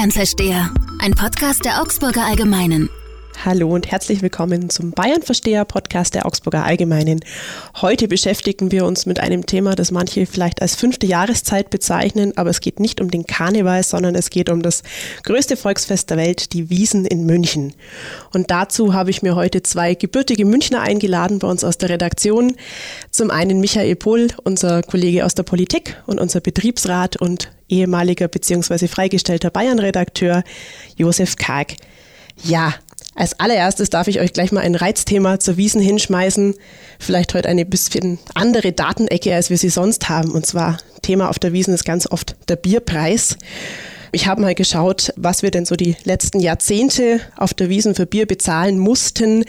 Bayern-Versteher, ein Podcast der Augsburger Allgemeinen. Hallo und herzlich willkommen zum Bayern-Versteher Podcast der Augsburger Allgemeinen. Heute beschäftigen wir uns mit einem Thema, das manche vielleicht als fünfte Jahreszeit bezeichnen, aber es geht nicht um den Karneval, sondern es geht um das größte Volksfest der Welt, die Wiesen in München. Und dazu habe ich mir heute zwei gebürtige Münchner eingeladen bei uns aus der Redaktion. Zum einen Michael Pohl, unser Kollege aus der Politik und unser Betriebsrat und ehemaliger bzw. freigestellter Bayern-Redakteur Josef Karg. Ja, als allererstes darf ich euch gleich mal ein Reizthema zur Wiesen hinschmeißen. Vielleicht heute eine bisschen andere Datenecke, als wir sie sonst haben. Und zwar Thema auf der Wiesen ist ganz oft der Bierpreis. Ich habe mal geschaut, was wir denn so die letzten Jahrzehnte auf der Wiesen für Bier bezahlen mussten.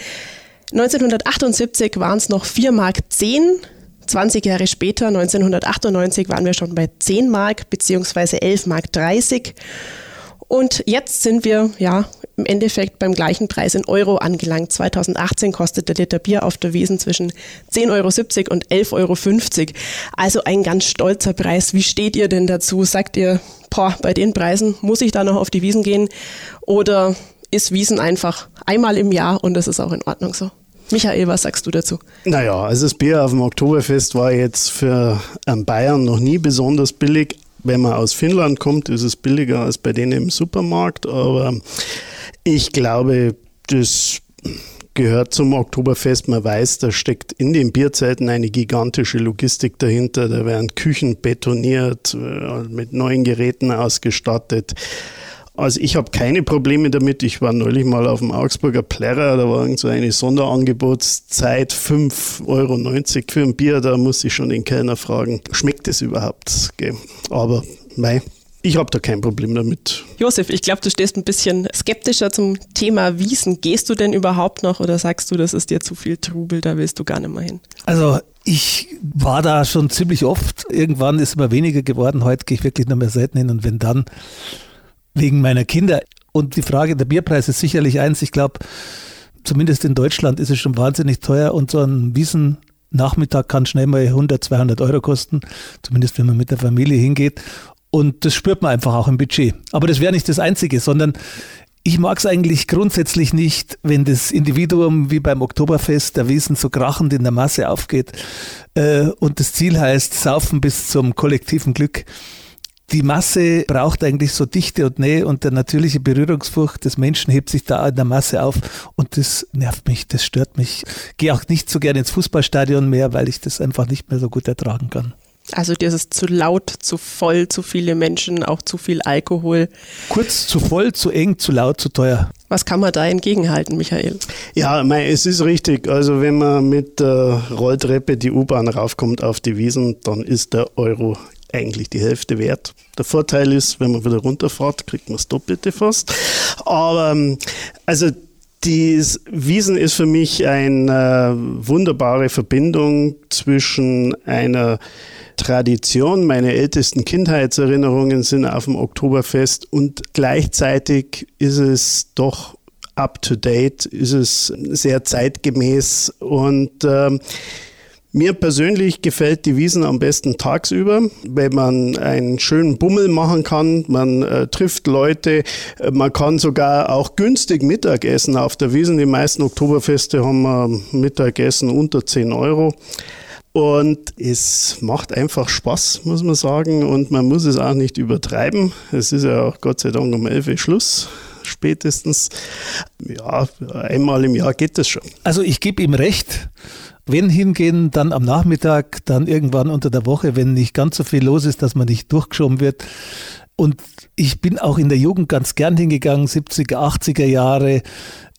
1978 waren es noch 4 Mark 10. 20 Jahre später, 1998, waren wir schon bei 10 Mark bzw. 11 Mark 30. Und jetzt sind wir ja im Endeffekt beim gleichen Preis in Euro angelangt. 2018 kostet der Liter Bier auf der Wiesen zwischen 10,70 Euro und 11,50 Euro. Also ein ganz stolzer Preis. Wie steht ihr denn dazu? Sagt ihr, boah, bei den Preisen muss ich da noch auf die Wiesen gehen? Oder ist Wiesen einfach einmal im Jahr und das ist auch in Ordnung so? Michael, was sagst du dazu? Naja, also das Bier auf dem Oktoberfest war jetzt für Bayern noch nie besonders billig, wenn man aus Finnland kommt, ist es billiger als bei denen im Supermarkt. Aber ich glaube, das gehört zum Oktoberfest. Man weiß, da steckt in den Bierzeiten eine gigantische Logistik dahinter. Da werden Küchen betoniert, äh, mit neuen Geräten ausgestattet. Also ich habe keine Probleme damit. Ich war neulich mal auf dem Augsburger Plärrer, da war so eine Sonderangebotszeit, 5,90 Euro für ein Bier. Da muss ich schon den Kellner fragen, schmeckt es überhaupt? Aber mei, ich habe da kein Problem damit. Josef, ich glaube, du stehst ein bisschen skeptischer zum Thema Wiesen. Gehst du denn überhaupt noch oder sagst du, das ist dir zu viel Trubel, da willst du gar nicht mehr hin? Also ich war da schon ziemlich oft. Irgendwann ist es immer weniger geworden. Heute gehe ich wirklich noch mehr selten hin und wenn dann wegen meiner Kinder. Und die Frage, der Bierpreis ist sicherlich eins. Ich glaube, zumindest in Deutschland ist es schon wahnsinnig teuer und so ein Wiesennachmittag kann schnell mal 100, 200 Euro kosten. Zumindest wenn man mit der Familie hingeht. Und das spürt man einfach auch im Budget. Aber das wäre nicht das Einzige, sondern ich mag es eigentlich grundsätzlich nicht, wenn das Individuum wie beim Oktoberfest der Wiesen so krachend in der Masse aufgeht äh, und das Ziel heißt, saufen bis zum kollektiven Glück die Masse braucht eigentlich so Dichte und Nähe und der natürliche Berührungsfurcht des Menschen hebt sich da in der Masse auf und das nervt mich, das stört mich. Gehe auch nicht so gerne ins Fußballstadion mehr, weil ich das einfach nicht mehr so gut ertragen kann. Also dir ist es zu laut, zu voll, zu viele Menschen, auch zu viel Alkohol. Kurz, zu voll, zu eng, zu laut, zu teuer. Was kann man da entgegenhalten, Michael? Ja, mein, es ist richtig. Also wenn man mit der Rolltreppe die U-Bahn raufkommt auf die Wiesen, dann ist der Euro eigentlich die Hälfte wert. Der Vorteil ist, wenn man wieder runterfährt, kriegt man das Doppelte fast. Aber ähm, also die Wiesen ist für mich eine wunderbare Verbindung zwischen einer Tradition. Meine ältesten Kindheitserinnerungen sind auf dem Oktoberfest und gleichzeitig ist es doch up to date, ist es sehr zeitgemäß und ähm, mir persönlich gefällt die Wiesen am besten tagsüber, weil man einen schönen Bummel machen kann, man äh, trifft Leute, äh, man kann sogar auch günstig Mittagessen auf der Wiesen. Die meisten Oktoberfeste haben äh, Mittagessen unter 10 Euro. Und es macht einfach Spaß, muss man sagen. Und man muss es auch nicht übertreiben. Es ist ja auch Gott sei Dank um 11 Uhr Schluss spätestens. Ja, einmal im Jahr geht das schon. Also ich gebe ihm recht. Wenn hingehen, dann am Nachmittag, dann irgendwann unter der Woche, wenn nicht ganz so viel los ist, dass man nicht durchgeschoben wird. Und ich bin auch in der Jugend ganz gern hingegangen, 70er, 80er Jahre.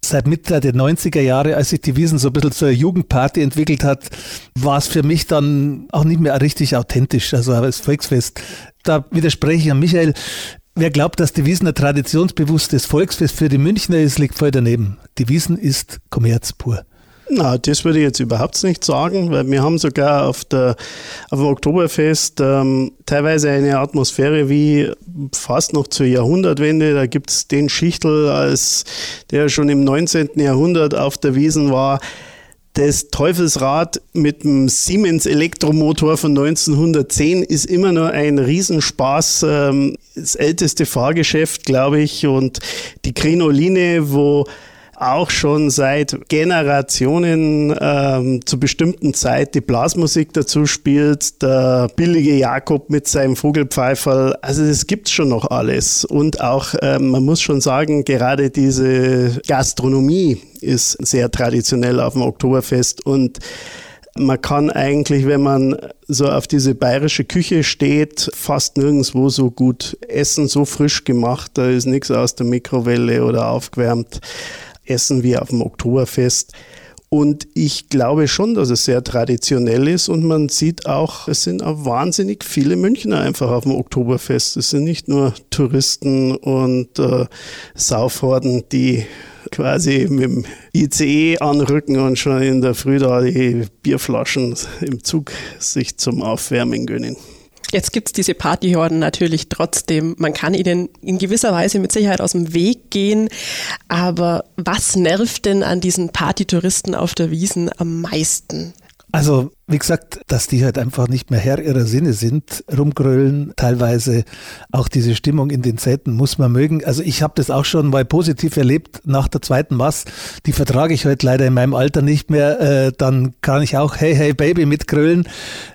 Seit Mitte der 90er Jahre, als sich die Wiesen so ein bisschen zur Jugendparty entwickelt hat, war es für mich dann auch nicht mehr richtig authentisch, also als Volksfest. Da widerspreche ich an Michael. Wer glaubt, dass die Wiesen ein traditionsbewusstes Volksfest für die Münchner ist, liegt voll daneben. Die Wiesen ist Kommerz pur. Na, das würde ich jetzt überhaupt nicht sagen, weil wir haben sogar auf, der, auf dem Oktoberfest ähm, teilweise eine Atmosphäre wie fast noch zur Jahrhundertwende. Da gibt es den Schichtel, als der schon im 19. Jahrhundert auf der Wiesen war Das Teufelsrad mit dem Siemens Elektromotor von 1910 ist immer noch ein Riesenspaß. Ähm, das älteste Fahrgeschäft, glaube ich. Und die Krinoline, wo auch schon seit Generationen ähm, zu bestimmten Zeit die Blasmusik dazu spielt, der billige Jakob mit seinem Vogelpfeiferl. Also das gibt's schon noch alles. Und auch, ähm, man muss schon sagen, gerade diese Gastronomie ist sehr traditionell auf dem Oktoberfest und man kann eigentlich, wenn man so auf diese bayerische Küche steht, fast nirgendwo so gut essen, so frisch gemacht. Da ist nichts aus der Mikrowelle oder aufgewärmt essen wir auf dem Oktoberfest. Und ich glaube schon, dass es sehr traditionell ist und man sieht auch, es sind auch wahnsinnig viele Münchner einfach auf dem Oktoberfest. Es sind nicht nur Touristen und äh, Saufhorden, die quasi mit dem ICE anrücken und schon in der Früh da die Bierflaschen im Zug sich zum Aufwärmen gönnen. Jetzt gibt es diese Partyhorden natürlich trotzdem. Man kann ihnen in gewisser Weise mit Sicherheit aus dem Weg gehen. Aber was nervt denn an diesen Partytouristen auf der Wiesen am meisten? Also, wie gesagt, dass die halt einfach nicht mehr Herr ihrer Sinne sind, rumgrölen, teilweise auch diese Stimmung in den Zelten muss man mögen. Also ich habe das auch schon mal positiv erlebt nach der zweiten Mass. Die vertrage ich heute leider in meinem Alter nicht mehr. Äh, dann kann ich auch Hey Hey Baby mitgrölen.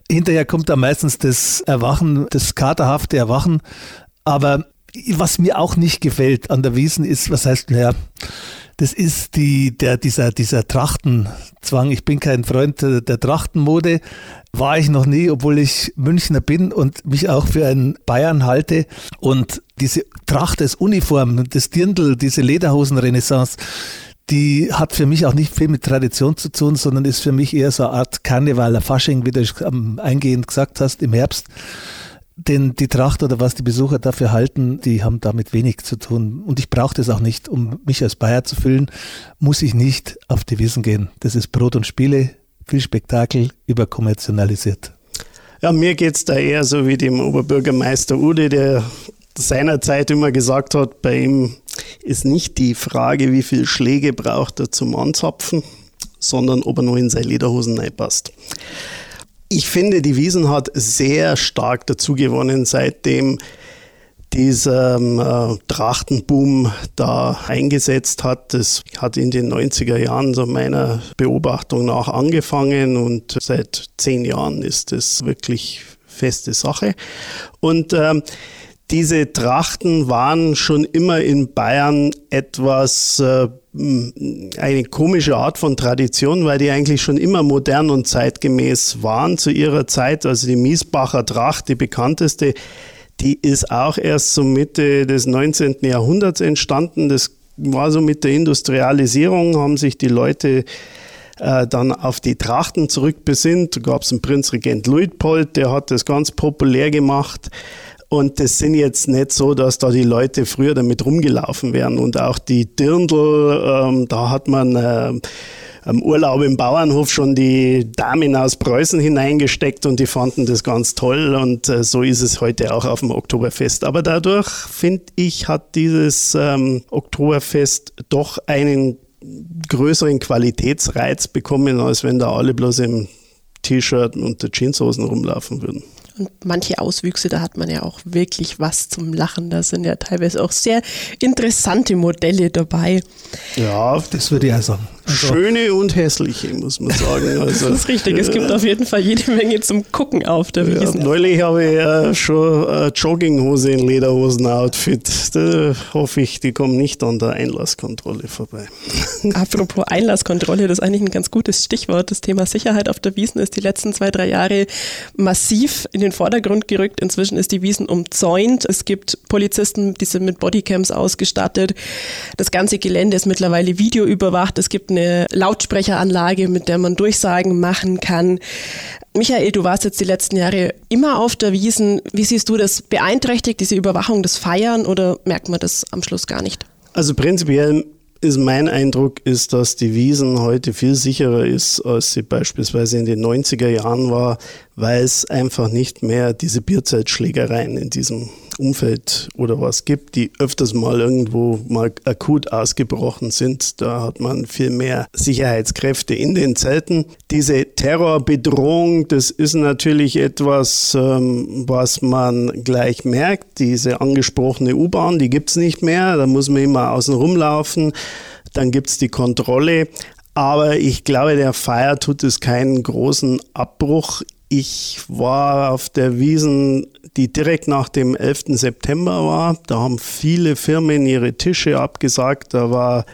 Hinterher kommt dann meistens das Erwachen, das katerhafte Erwachen. Aber was mir auch nicht gefällt an der Wiesen ist, was heißt, naja, das ist die, der, dieser, dieser Trachtenzwang. Ich bin kein Freund der Trachtenmode. War ich noch nie, obwohl ich Münchner bin und mich auch für einen Bayern halte. Und diese Tracht als Uniform, das Dirndl, diese Lederhosen-Renaissance, die hat für mich auch nicht viel mit Tradition zu tun, sondern ist für mich eher so eine Art Karneval, Fasching, wie du eingehend gesagt hast, im Herbst. Denn die Tracht oder was die Besucher dafür halten, die haben damit wenig zu tun. Und ich brauche das auch nicht, um mich als Bayer zu fühlen, muss ich nicht auf die Wiesen gehen. Das ist Brot und Spiele, viel Spektakel, überkommerzialisiert. Ja, mir geht es da eher so wie dem Oberbürgermeister Ude, der seinerzeit immer gesagt hat, bei ihm ist nicht die Frage, wie viele Schläge braucht er zum Anzapfen, sondern ob er nur in seine Lederhosen reinpasst. Ich finde, die Wiesen hat sehr stark dazu gewonnen, seitdem dieser äh, Trachtenboom da eingesetzt hat. Das hat in den 90er Jahren so meiner Beobachtung nach angefangen und seit zehn Jahren ist das wirklich feste Sache. Und ähm, diese Trachten waren schon immer in Bayern etwas äh, eine komische Art von Tradition, weil die eigentlich schon immer modern und zeitgemäß waren zu ihrer Zeit. Also die Miesbacher Tracht, die bekannteste, die ist auch erst so Mitte des 19. Jahrhunderts entstanden. Das war so mit der Industrialisierung, haben sich die Leute äh, dann auf die Trachten zurückbesinnt. Da gab es einen Prinzregent Luitpold, der hat das ganz populär gemacht. Und das sind jetzt nicht so, dass da die Leute früher damit rumgelaufen wären. Und auch die Dirndl, ähm, da hat man äh, am Urlaub im Bauernhof schon die Damen aus Preußen hineingesteckt und die fanden das ganz toll. Und äh, so ist es heute auch auf dem Oktoberfest. Aber dadurch, finde ich, hat dieses ähm, Oktoberfest doch einen größeren Qualitätsreiz bekommen, als wenn da alle bloß im T-Shirt und der Jeanshosen rumlaufen würden. Und manche Auswüchse, da hat man ja auch wirklich was zum Lachen. Da sind ja teilweise auch sehr interessante Modelle dabei. Ja, das würde ich auch sagen. Also Schöne und hässliche, muss man sagen. Also, das ist richtig. Es gibt auf jeden Fall jede Menge zum Gucken auf der Wiesn. Ja, neulich habe ich äh, schon eine Jogginghose in Lederhosen-Outfit. Da hoffe ich, die kommen nicht an der Einlasskontrolle vorbei. Apropos Einlasskontrolle, das ist eigentlich ein ganz gutes Stichwort. Das Thema Sicherheit auf der Wiesn ist die letzten zwei, drei Jahre massiv in den Vordergrund gerückt. Inzwischen ist die Wiesn umzäunt. Es gibt Polizisten, die sind mit Bodycams ausgestattet. Das ganze Gelände ist mittlerweile videoüberwacht. Es gibt eine Lautsprecheranlage, mit der man Durchsagen machen kann. Michael, du warst jetzt die letzten Jahre immer auf der Wiesen. Wie siehst du das? Beeinträchtigt diese Überwachung des Feiern oder merkt man das am Schluss gar nicht? Also prinzipiell ist mein Eindruck, ist, dass die Wiesen heute viel sicherer ist, als sie beispielsweise in den 90er Jahren war, weil es einfach nicht mehr diese Bierzeitschlägereien in diesem Umfeld oder was gibt, die öfters mal irgendwo mal akut ausgebrochen sind. Da hat man viel mehr Sicherheitskräfte in den Zelten. Diese Terrorbedrohung, das ist natürlich etwas, ähm, was man gleich merkt. Diese angesprochene U-Bahn, die gibt es nicht mehr. Da muss man immer außen rumlaufen. Dann gibt es die Kontrolle. Aber ich glaube, der Feier tut es keinen großen Abbruch. Ich war auf der Wiesen, die direkt nach dem 11. September war. Da haben viele Firmen ihre Tische abgesagt. Da war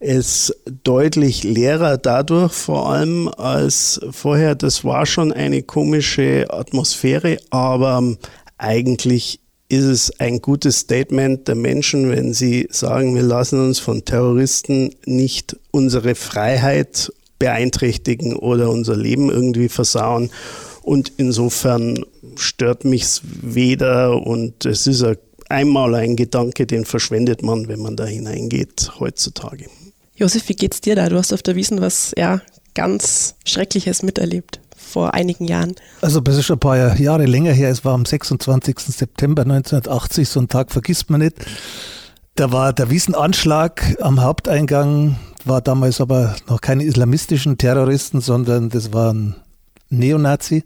es deutlich leerer dadurch vor allem als vorher. Das war schon eine komische Atmosphäre, aber eigentlich ist es ein gutes Statement der Menschen, wenn sie sagen, wir lassen uns von Terroristen nicht unsere Freiheit beeinträchtigen oder unser Leben irgendwie versauen. Und insofern stört mich es weder und es ist einmal ein Gedanke, den verschwendet man, wenn man da hineingeht heutzutage. Josef, wie geht's dir da? Du hast auf der Wiesen was ja ganz Schreckliches miterlebt vor einigen Jahren. Also das ist schon ein paar Jahre länger her. Es war am 26. September 1980, so einen Tag vergisst man nicht. Da war der Wiesenanschlag am Haupteingang, war damals aber noch keine islamistischen Terroristen, sondern das waren Neonazi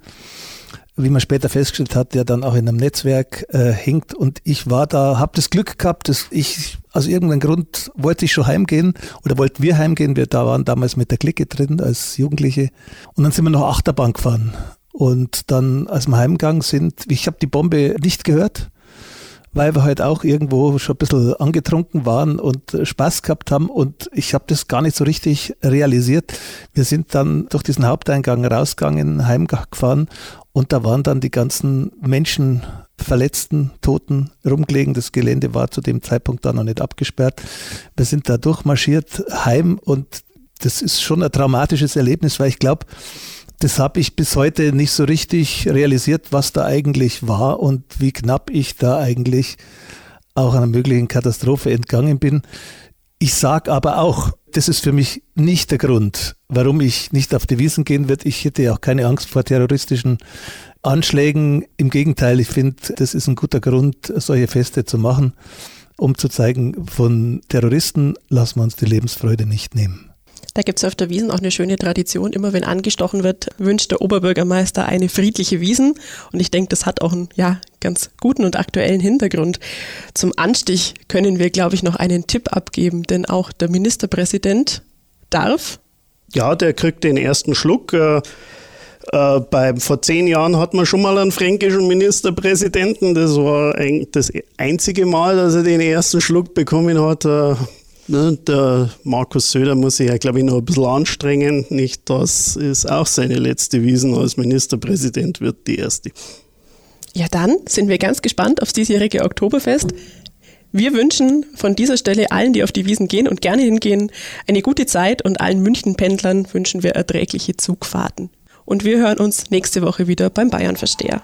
wie man später festgestellt hat, der dann auch in einem Netzwerk äh, hängt. Und ich war da, habe das Glück gehabt, dass ich aus irgendeinem Grund wollte ich schon heimgehen oder wollten wir heimgehen. Wir da waren damals mit der Clique drin als Jugendliche. Und dann sind wir noch Achterbahn gefahren. Und dann, als wir heimgegangen sind, ich habe die Bombe nicht gehört weil wir halt auch irgendwo schon ein bisschen angetrunken waren und Spaß gehabt haben und ich habe das gar nicht so richtig realisiert. Wir sind dann durch diesen Haupteingang rausgegangen, heimgefahren und da waren dann die ganzen Menschen, Verletzten, Toten rumgelegen. Das Gelände war zu dem Zeitpunkt dann noch nicht abgesperrt. Wir sind da durchmarschiert heim und das ist schon ein traumatisches Erlebnis, weil ich glaube, das habe ich bis heute nicht so richtig realisiert, was da eigentlich war und wie knapp ich da eigentlich auch einer möglichen Katastrophe entgangen bin. Ich sage aber auch, das ist für mich nicht der Grund, warum ich nicht auf die Wiesen gehen werde. Ich hätte auch keine Angst vor terroristischen Anschlägen. Im Gegenteil, ich finde, das ist ein guter Grund, solche Feste zu machen, um zu zeigen, von Terroristen lassen wir uns die Lebensfreude nicht nehmen. Da gibt es auf der Wiesen auch eine schöne Tradition. Immer wenn angestochen wird, wünscht der Oberbürgermeister eine friedliche Wiesen. Und ich denke, das hat auch einen ja, ganz guten und aktuellen Hintergrund. Zum Anstich können wir, glaube ich, noch einen Tipp abgeben, denn auch der Ministerpräsident darf. Ja, der kriegt den ersten Schluck. Äh, äh, bei, vor zehn Jahren hat man schon mal einen fränkischen Ministerpräsidenten. Das war ein, das einzige Mal, dass er den ersten Schluck bekommen hat. Äh, Ne, der Markus Söder muss sich ja, glaube ich, noch ein bisschen anstrengen. Nicht das ist auch seine letzte Wiesen als Ministerpräsident, wird die erste. Ja, dann sind wir ganz gespannt aufs diesjährige Oktoberfest. Wir wünschen von dieser Stelle allen, die auf die Wiesen gehen und gerne hingehen, eine gute Zeit und allen München-Pendlern wünschen wir erträgliche Zugfahrten. Und wir hören uns nächste Woche wieder beim Bayern-Versteher.